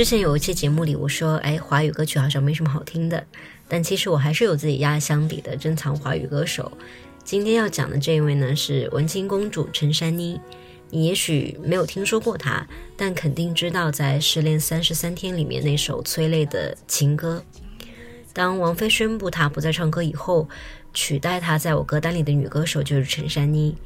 之前有一期节目里，我说，哎，华语歌曲好像没什么好听的，但其实我还是有自己压箱底的珍藏华语歌手。今天要讲的这一位呢，是文青公主陈珊妮。你也许没有听说过她，但肯定知道在《失恋三十三天》里面那首催泪的情歌。当王菲宣布她不再唱歌以后，取代她在我歌单里的女歌手就是陈珊妮。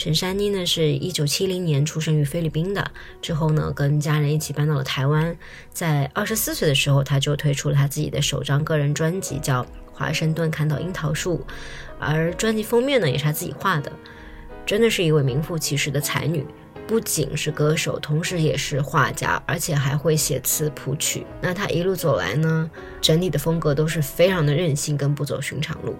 陈珊妮呢是一九七零年出生于菲律宾的，之后呢跟家人一起搬到了台湾。在二十四岁的时候，她就推出了她自己的首张个人专辑，叫《华盛顿看到樱桃树》，而专辑封面呢也是她自己画的。真的是一位名副其实的才女，不仅是歌手，同时也是画家，而且还会写词谱曲。那她一路走来呢，整体的风格都是非常的任性，跟不走寻常路。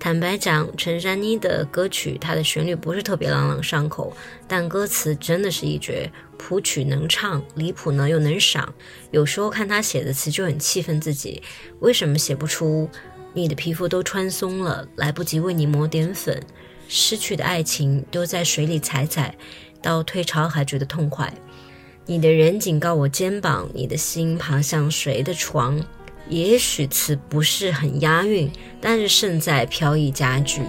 坦白讲，陈珊妮的歌曲，她的旋律不是特别朗朗上口，但歌词真的是一绝，谱曲能唱，离谱呢又能赏。有时候看她写的词就很气愤自己，为什么写不出“你的皮肤都穿松了，来不及为你抹点粉”，失去的爱情都在水里踩踩，到退潮还觉得痛快。你的人警告我肩膀，你的心爬向谁的床？也许词不是很押韵，但是胜在飘逸佳句。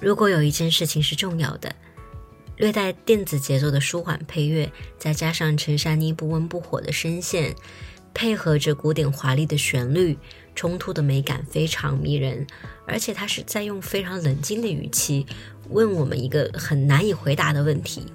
如果有一件事情是重要的，略带电子节奏的舒缓配乐，再加上陈珊妮不温不火的声线，配合着古典华丽的旋律，冲突的美感非常迷人。而且他是在用非常冷静的语气问我们一个很难以回答的问题：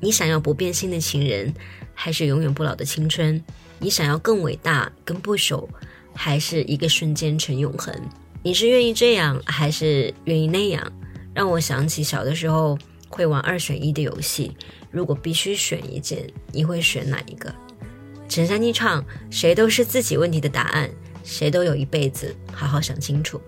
你想要不变心的情人，还是永远不老的青春？你想要更伟大、更不朽，还是一个瞬间成永恒？你是愿意这样，还是愿意那样？让我想起小的时候会玩二选一的游戏，如果必须选一件，你会选哪一个？陈珊妮唱：“谁都是自己问题的答案，谁都有一辈子，好好想清楚。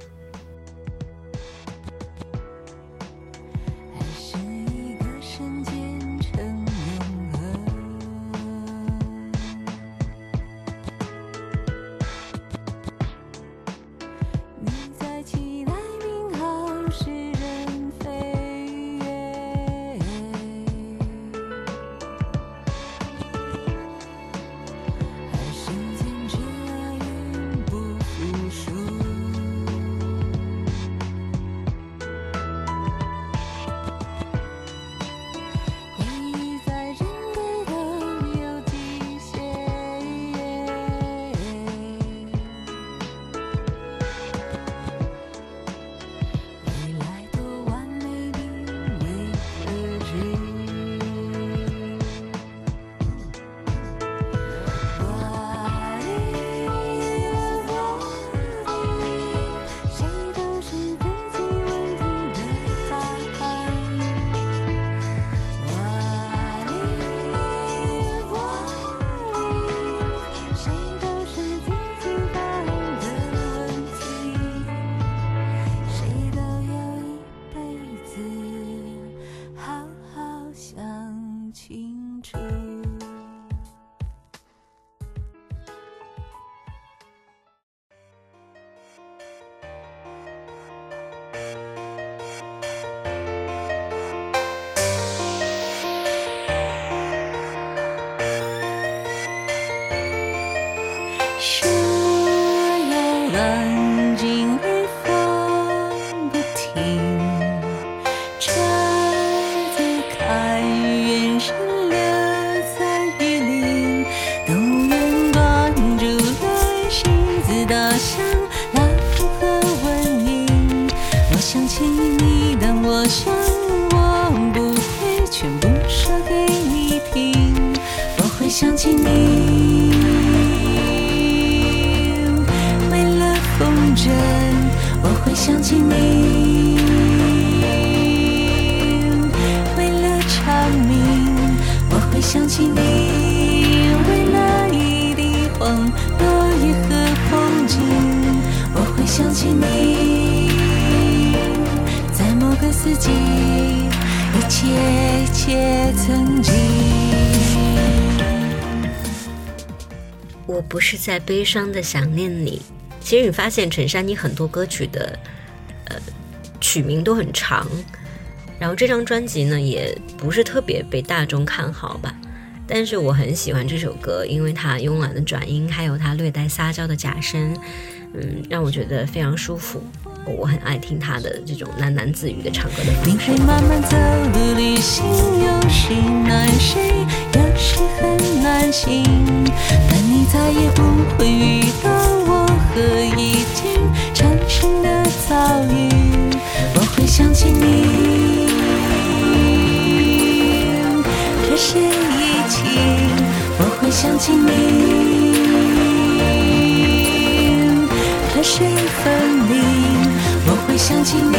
是偶然。想起你。为了蝉鸣，我会想起你。为了一地黄落叶和风景，我会想起你。在某个四季，一切一切曾经。我不是在悲伤的想念你。其实你发现陈珊妮很多歌曲的呃曲名都很长，然后这张专辑呢也不是特别被大众看好吧。但是我很喜欢这首歌，因为它慵懒的转音，还有它略带撒娇的假声，嗯，让我觉得非常舒服。我很爱听他的这种喃喃自语的唱歌的方式。慢慢走的旅行，有时难睡，有时很难醒，但你再也不会遇到我和已经产生的遭遇，我会想起你，这是一起，我会想起你，河水分离，我会想起你，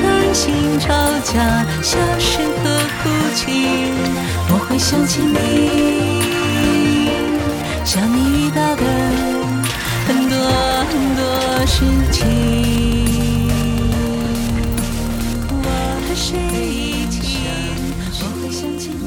担心吵架、笑声和哭泣，我会想起你，像你遇到的事情。我和谁一起，我会想起你。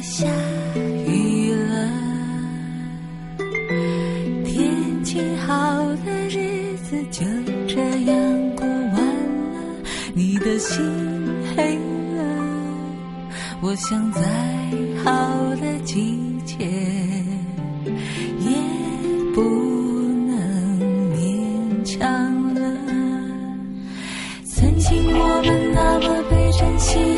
下雨了。天气好的日子就这样过完了，你的心黑了，我想再好的季节也不能勉强了。曾经我们那么被珍惜，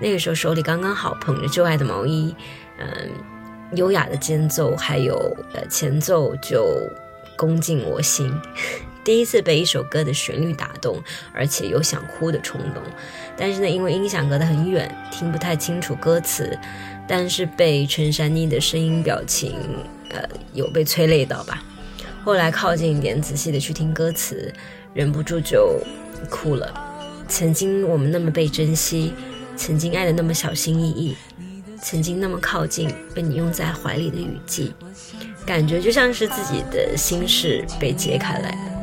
那个时候手里刚刚好捧着旧爱的毛衣，嗯，优雅的间奏还有呃前奏就攻进我心。第一次被一首歌的旋律打动，而且有想哭的冲动。但是呢，因为音响隔得很远，听不太清楚歌词，但是被陈珊妮的声音表情，呃，有被催泪到吧。后来靠近一点，仔细的去听歌词，忍不住就哭了。曾经我们那么被珍惜，曾经爱的那么小心翼翼，曾经那么靠近，被你拥在怀里的雨季，感觉就像是自己的心事被揭开来了。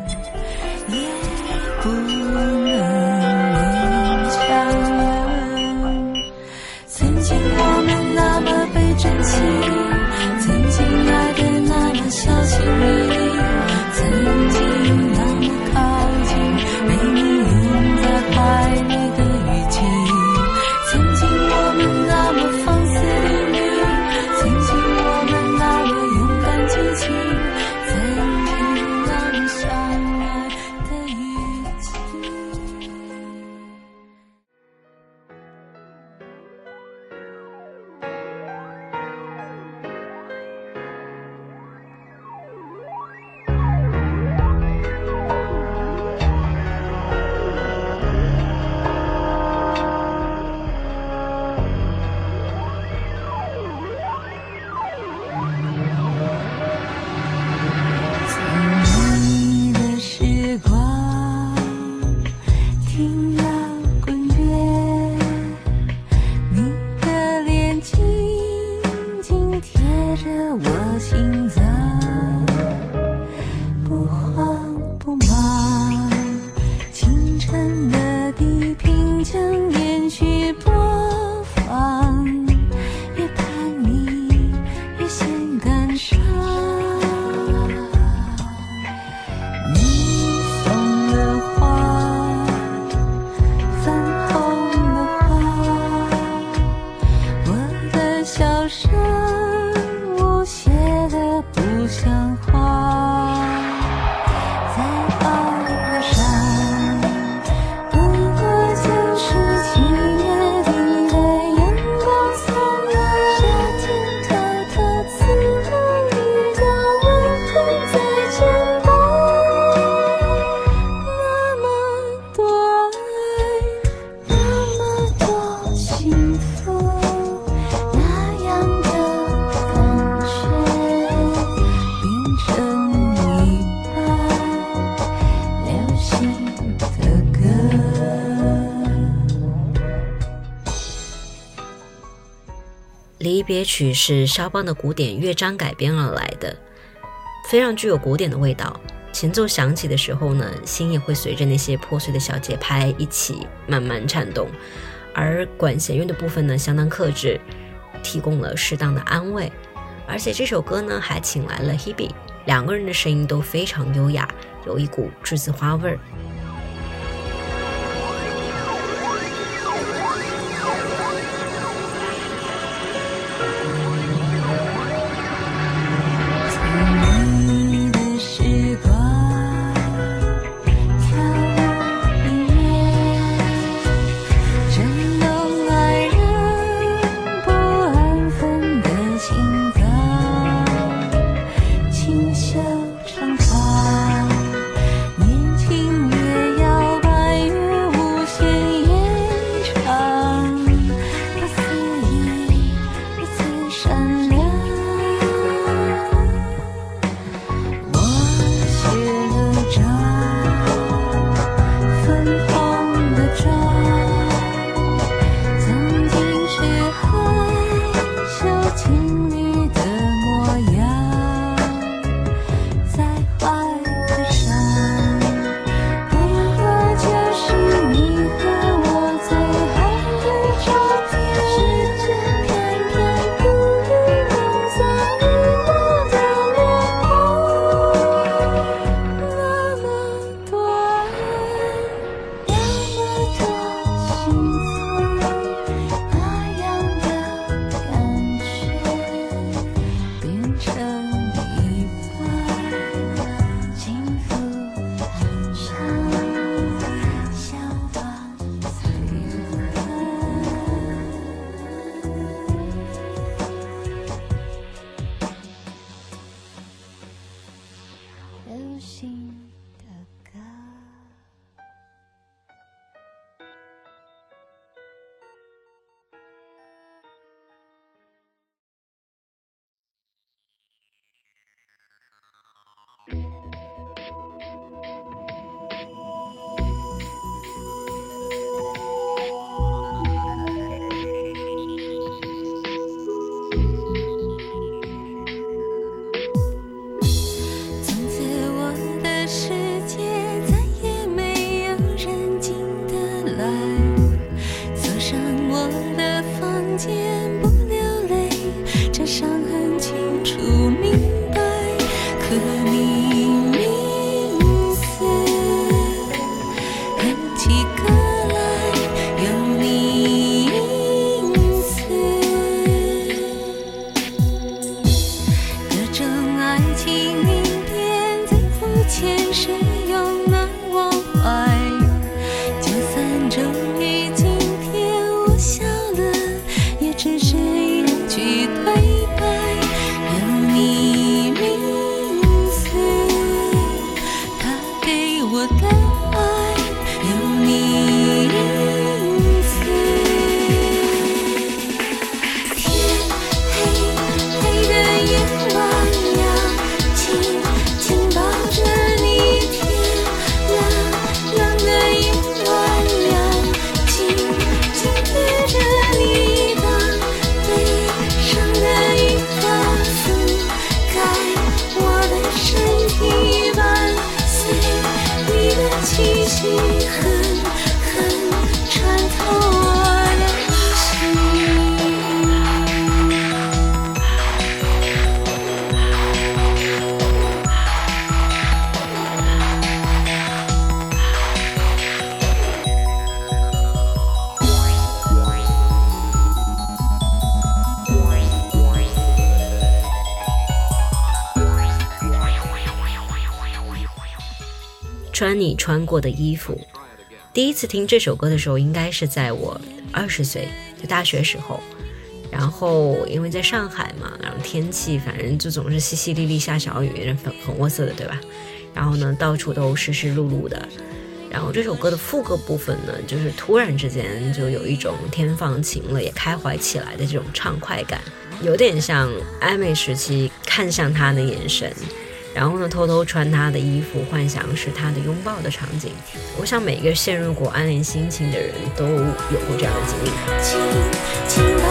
想念却不曲是肖邦的古典乐章改编而来的，非常具有古典的味道。前奏响起的时候呢，心也会随着那些破碎的小节拍一起慢慢颤动。而管弦乐的部分呢，相当克制，提供了适当的安慰。而且这首歌呢，还请来了 Hebe，两个人的声音都非常优雅，有一股栀子花味儿。三州一。你穿过的衣服。第一次听这首歌的时候，应该是在我二十岁，就大学时候。然后因为在上海嘛，然后天气反正就总是淅淅沥沥下小雨，很很窝塞的，对吧？然后呢，到处都湿湿漉漉的。然后这首歌的副歌部分呢，就是突然之间就有一种天放晴了，也开怀起来的这种畅快感，有点像暧昧时期看向他的眼神。然后呢，偷偷穿他的衣服，幻想是他的拥抱的场景。我想每一个陷入过暗恋心情的人都有过这样的经历。